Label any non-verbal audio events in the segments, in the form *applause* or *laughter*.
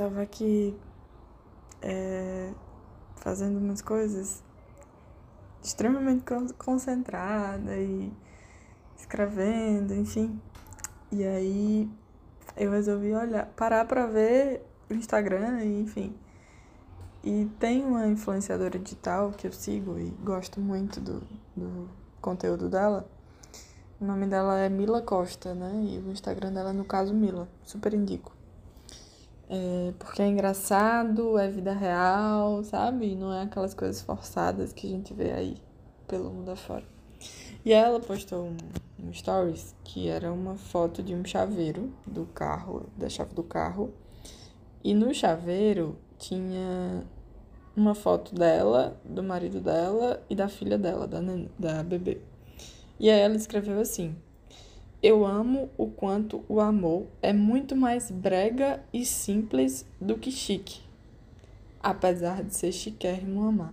tava aqui é, fazendo umas coisas extremamente concentrada e escrevendo, enfim. E aí eu resolvi olhar, parar pra ver o Instagram, enfim. E tem uma influenciadora digital que eu sigo e gosto muito do, do conteúdo dela. O nome dela é Mila Costa, né? E o Instagram dela, no caso, Mila. Super indico. É, porque é engraçado, é vida real, sabe? Não é aquelas coisas forçadas que a gente vê aí pelo mundo afora. E ela postou um, um stories que era uma foto de um chaveiro do carro, da chave do carro. E no chaveiro tinha uma foto dela, do marido dela e da filha dela, da, da bebê. E aí ela escreveu assim: eu amo o quanto o amor é muito mais brega e simples do que chique, apesar de ser chiquérrimo amar.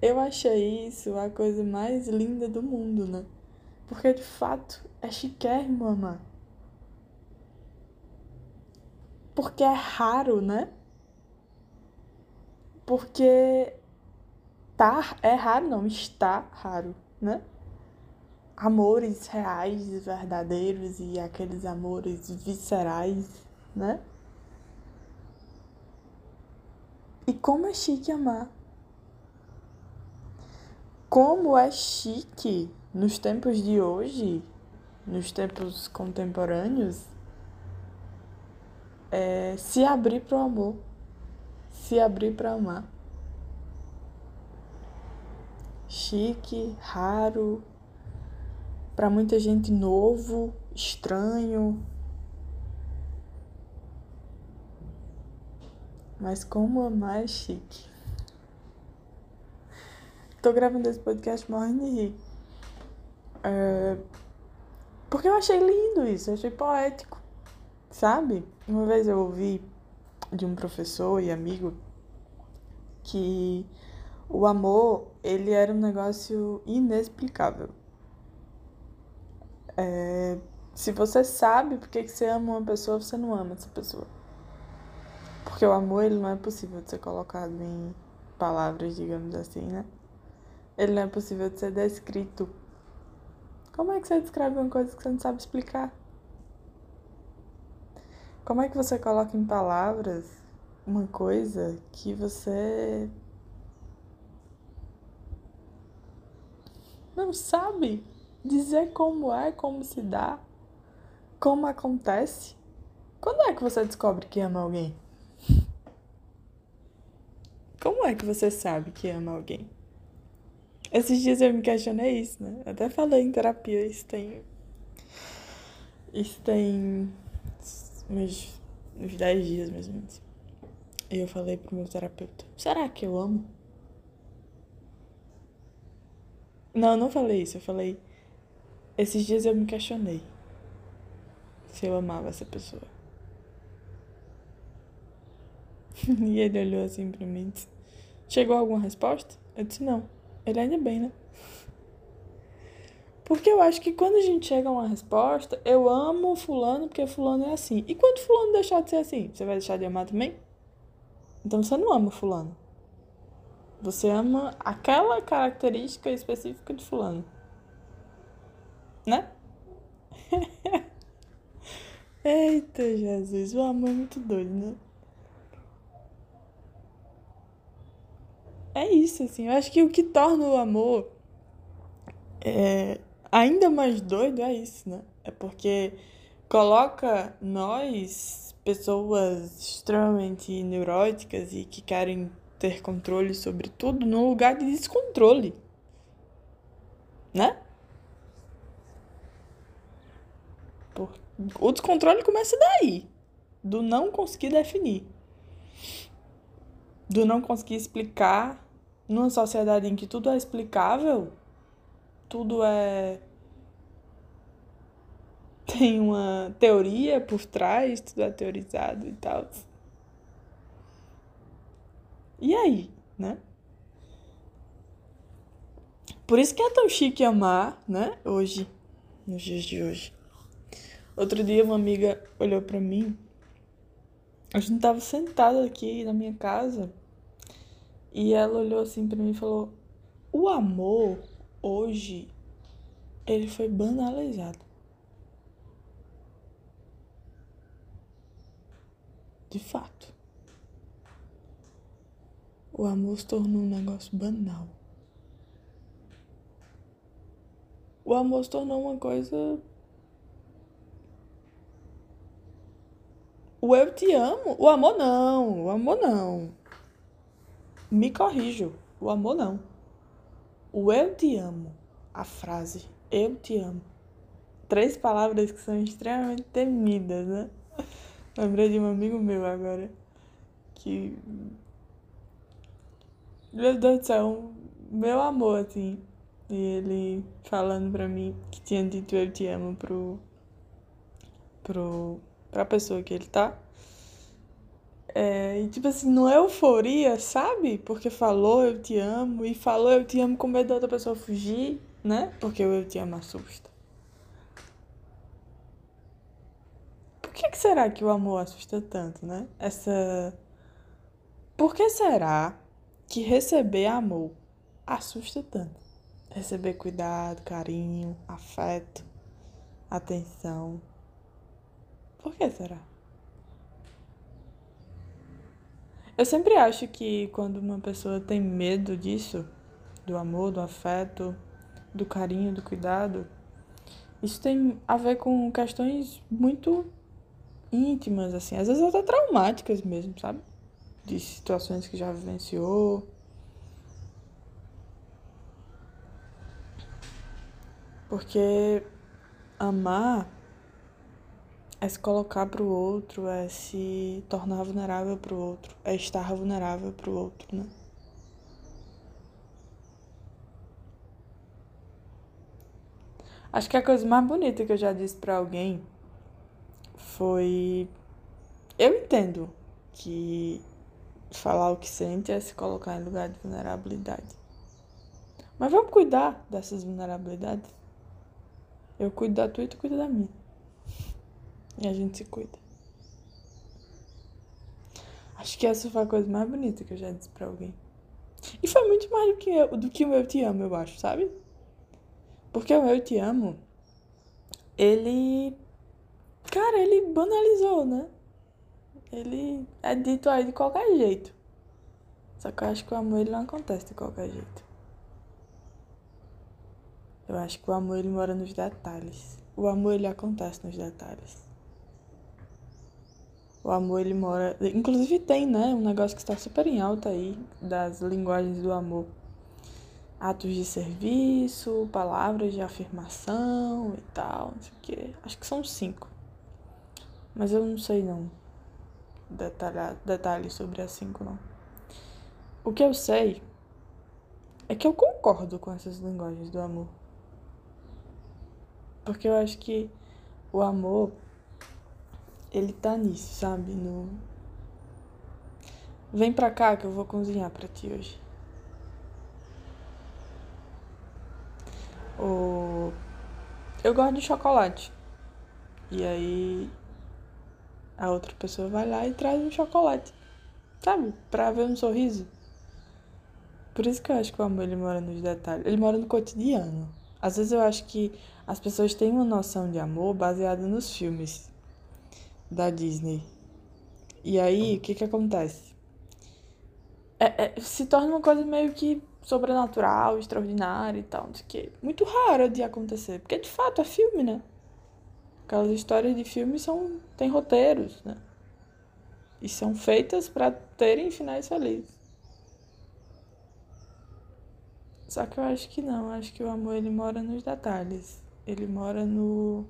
Eu achei isso a coisa mais linda do mundo, né? Porque de fato é chiquérrimo amar. Porque é raro, né? Porque tá, é raro, não, está raro, né? Amores reais verdadeiros e aqueles amores viscerais, né? E como é chique amar. Como é chique nos tempos de hoje, nos tempos contemporâneos, é se abrir para o amor, se abrir para amar. Chique, raro, para muita gente novo, estranho. Mas como amar é chique. Tô gravando esse podcast morrendo de rir. É... Porque eu achei lindo isso, eu achei poético. Sabe? Uma vez eu ouvi de um professor e amigo que o amor, ele era um negócio inexplicável. É, se você sabe porque que você ama uma pessoa, você não ama essa pessoa. Porque o amor, ele não é possível de ser colocado em palavras, digamos assim, né? Ele não é possível de ser descrito. Como é que você descreve uma coisa que você não sabe explicar? Como é que você coloca em palavras uma coisa que você não sabe? Dizer como é, como se dá, como acontece. Quando é que você descobre que ama alguém? Como é que você sabe que ama alguém? Esses dias eu me questionei isso, né? Até falei em terapia, isso tem. Isso tem. uns, uns 10 dias mais ou menos. E eu falei pro meu terapeuta: será que eu amo? Não, não falei isso. Eu falei: esses dias eu me questionei se eu amava essa pessoa. *laughs* e ele olhou assim pra mim e disse: Chegou alguma resposta? Eu disse: Não. Ele ainda bem, né? Porque eu acho que quando a gente chega a uma resposta, eu amo Fulano porque Fulano é assim. E quando Fulano deixar de ser assim, você vai deixar de amar também? Então você não ama Fulano. Você ama aquela característica específica de Fulano né? *laughs* Eita Jesus, o amor é muito doido, né? É isso, assim. Eu acho que o que torna o amor é, ainda mais doido é isso, né? É porque coloca nós, pessoas extremamente neuróticas e que querem ter controle sobre tudo, num lugar de descontrole. Né? O descontrole começa daí, do não conseguir definir, do não conseguir explicar numa sociedade em que tudo é explicável, tudo é tem uma teoria por trás, tudo é teorizado e tal. E aí, né? Por isso que é tão chique amar, né? Hoje, nos dias de hoje. Outro dia uma amiga olhou para mim A gente tava sentado aqui na minha casa e ela olhou assim para mim e falou: "O amor hoje ele foi banalizado". De fato. O amor se tornou um negócio banal. O amor se tornou uma coisa. O eu te amo? O amor não. O amor não. Me corrijo. O amor não. O eu te amo. A frase eu te amo. Três palavras que são extremamente temidas, né? *laughs* Lembrei de um amigo meu agora. Que. Meu Deus do céu, meu amor, assim. E ele falando pra mim que tinha dito eu te amo pro. pro. Pra pessoa que ele tá. É, e tipo assim, não é euforia, sabe? Porque falou eu te amo e falou eu te amo com medo da outra pessoa fugir, né? Porque eu te amo assusta. que, que será que o amor assusta tanto, né? Essa. Por que será que receber amor assusta tanto? Receber cuidado, carinho, afeto, atenção. Por que será? Eu sempre acho que quando uma pessoa tem medo disso, do amor, do afeto, do carinho, do cuidado, isso tem a ver com questões muito íntimas, assim, às vezes até traumáticas mesmo, sabe? De situações que já vivenciou. Porque amar é se colocar pro outro, é se tornar vulnerável pro outro, é estar vulnerável pro outro, né? Acho que a coisa mais bonita que eu já disse para alguém foi. Eu entendo que falar o que sente é se colocar em lugar de vulnerabilidade. Mas vamos cuidar dessas vulnerabilidades. Eu cuido da tua e tu cuida da minha. E a gente se cuida. Acho que essa foi a coisa mais bonita que eu já disse pra alguém. E foi muito mais do que, eu, do que o eu te amo, eu acho, sabe? Porque o eu te amo, ele Cara, ele banalizou, né? Ele é dito aí de qualquer jeito. Só que eu acho que o amor ele não acontece de qualquer jeito. Eu acho que o amor ele mora nos detalhes. O amor ele acontece nos detalhes. O amor ele mora. Inclusive tem, né? Um negócio que está super em alta aí das linguagens do amor. Atos de serviço, palavras de afirmação e tal, não sei o quê. Acho que são cinco. Mas eu não sei não detalhar, detalhes sobre as cinco não. O que eu sei é que eu concordo com essas linguagens do amor. Porque eu acho que o amor ele tá nisso, sabe? No Vem pra cá que eu vou cozinhar pra ti hoje. O... Eu gosto de chocolate. E aí a outra pessoa vai lá e traz um chocolate, sabe? Pra ver um sorriso. Por isso que eu acho que o amor ele mora nos detalhes. Ele mora no cotidiano. Às vezes eu acho que as pessoas têm uma noção de amor baseada nos filmes da Disney. E aí, o que que acontece? É, é, se torna uma coisa meio que sobrenatural, extraordinária e tal, o quê. Muito rara de acontecer. Porque de fato é filme, né? Aquelas histórias de filme são têm roteiros, né? E são feitas para terem finais felizes. Só que eu acho que não, acho que o amor ele mora nos detalhes. Ele mora no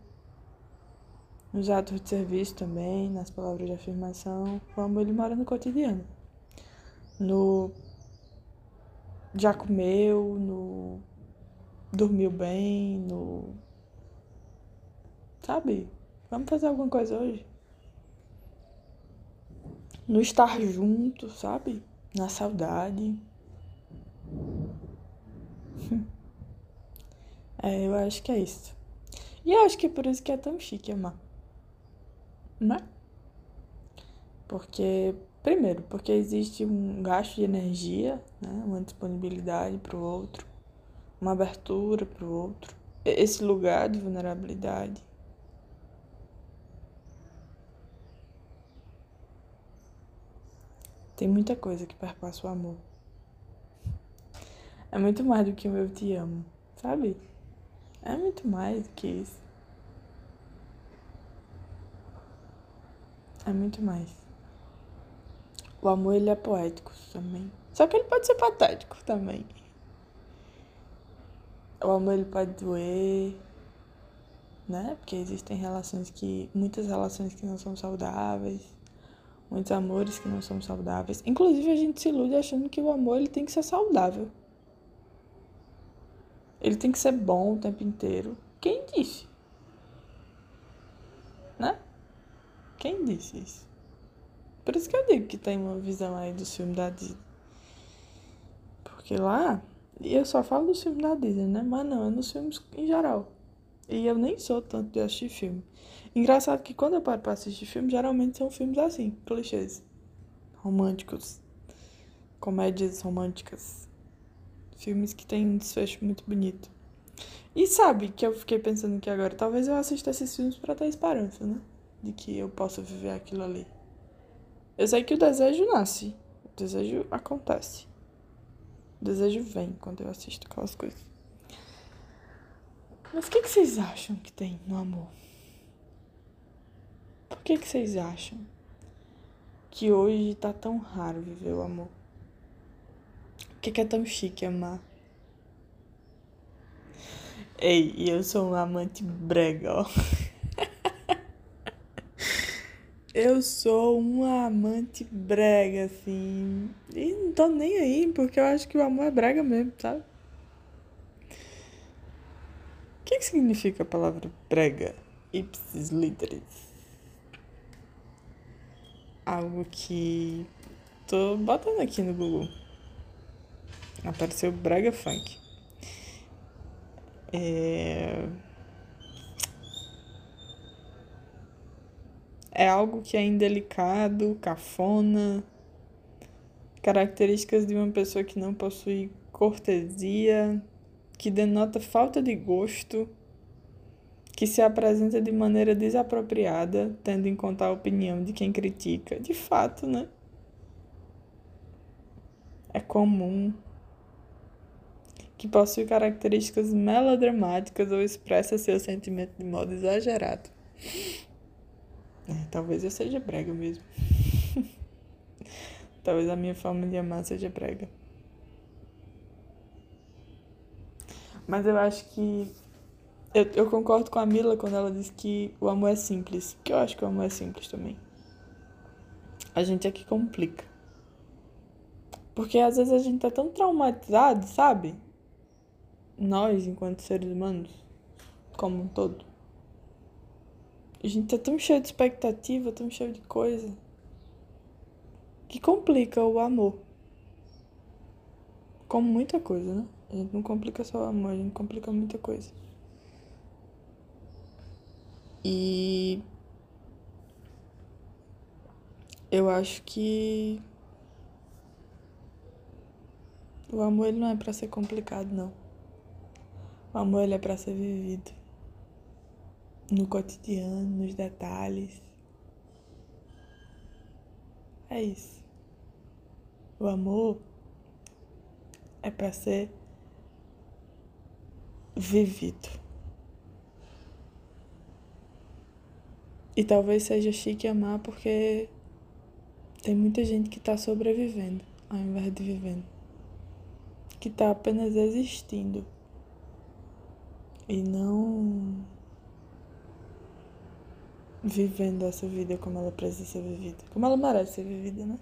nos atos de serviço também, nas palavras de afirmação. O amor ele mora no cotidiano. No já comeu, no dormiu bem, no Sabe? Vamos fazer alguma coisa hoje? No estar junto, sabe? Na saudade. *laughs* É, eu acho que é isso. E eu acho que é por isso que é tão chique amar. Né? Porque, primeiro, porque existe um gasto de energia, né? uma disponibilidade para o outro, uma abertura para o outro, esse lugar de vulnerabilidade. Tem muita coisa que perpassa o amor. É muito mais do que um eu te amo, sabe? É muito mais do que isso. É muito mais. O amor, ele é poético também. Só que ele pode ser patético também. O amor, ele pode doer, né? Porque existem relações que... Muitas relações que não são saudáveis muitos amores que não são saudáveis. Inclusive, a gente se ilude achando que o amor ele tem que ser saudável. Ele tem que ser bom o tempo inteiro. Quem disse? Né? Quem disse isso? Por isso que eu digo que tem uma visão aí do filme da Disney. Porque lá, eu só falo do filme da Disney, né? Mas não, é nos filmes em geral. E eu nem sou tanto de assistir filme. Engraçado que quando eu paro pra assistir filme, geralmente são filmes assim, clichês. Românticos. Comédias românticas. Filmes que têm um desfecho muito bonito. E sabe que eu fiquei pensando que agora, talvez eu assista esses filmes para ter esperança, né? De que eu possa viver aquilo ali. Eu sei que o desejo nasce. O desejo acontece. O desejo vem quando eu assisto aquelas coisas. Mas o que, que vocês acham que tem no amor? Por que, que vocês acham que hoje tá tão raro viver o amor? Por que, que é tão chique amar? Ei, eu sou um amante brega, ó. *laughs* eu sou um amante brega, assim. E não tô nem aí, porque eu acho que o amor é brega mesmo, sabe? O que, que significa a palavra brega? Ipsis literis algo que tô botando aqui no Google. Apareceu Braga Funk. É... é algo que é indelicado, cafona, características de uma pessoa que não possui cortesia, que denota falta de gosto que se apresenta de maneira desapropriada, tendo em conta a opinião de quem critica. De fato, né? É comum que possui características melodramáticas ou expressa seu sentimento de modo exagerado. Talvez eu seja brega mesmo. *laughs* talvez a minha forma de amar seja brega. Mas eu acho que eu, eu concordo com a Mila quando ela diz que o amor é simples. Porque eu acho que o amor é simples também. A gente é que complica. Porque às vezes a gente tá tão traumatizado, sabe? Nós, enquanto seres humanos, como um todo. A gente tá tão cheio de expectativa, tão cheio de coisa. Que complica o amor. Como muita coisa, né? A gente não complica só o amor, a gente complica muita coisa. E eu acho que o amor ele não é para ser complicado, não. O amor ele é para ser vivido no cotidiano, nos detalhes. É isso. O amor é para ser vivido. E talvez seja chique amar porque tem muita gente que tá sobrevivendo ao invés de vivendo. Que tá apenas existindo. E não vivendo essa vida como ela precisa ser vivida. Como ela merece ser vivida, né?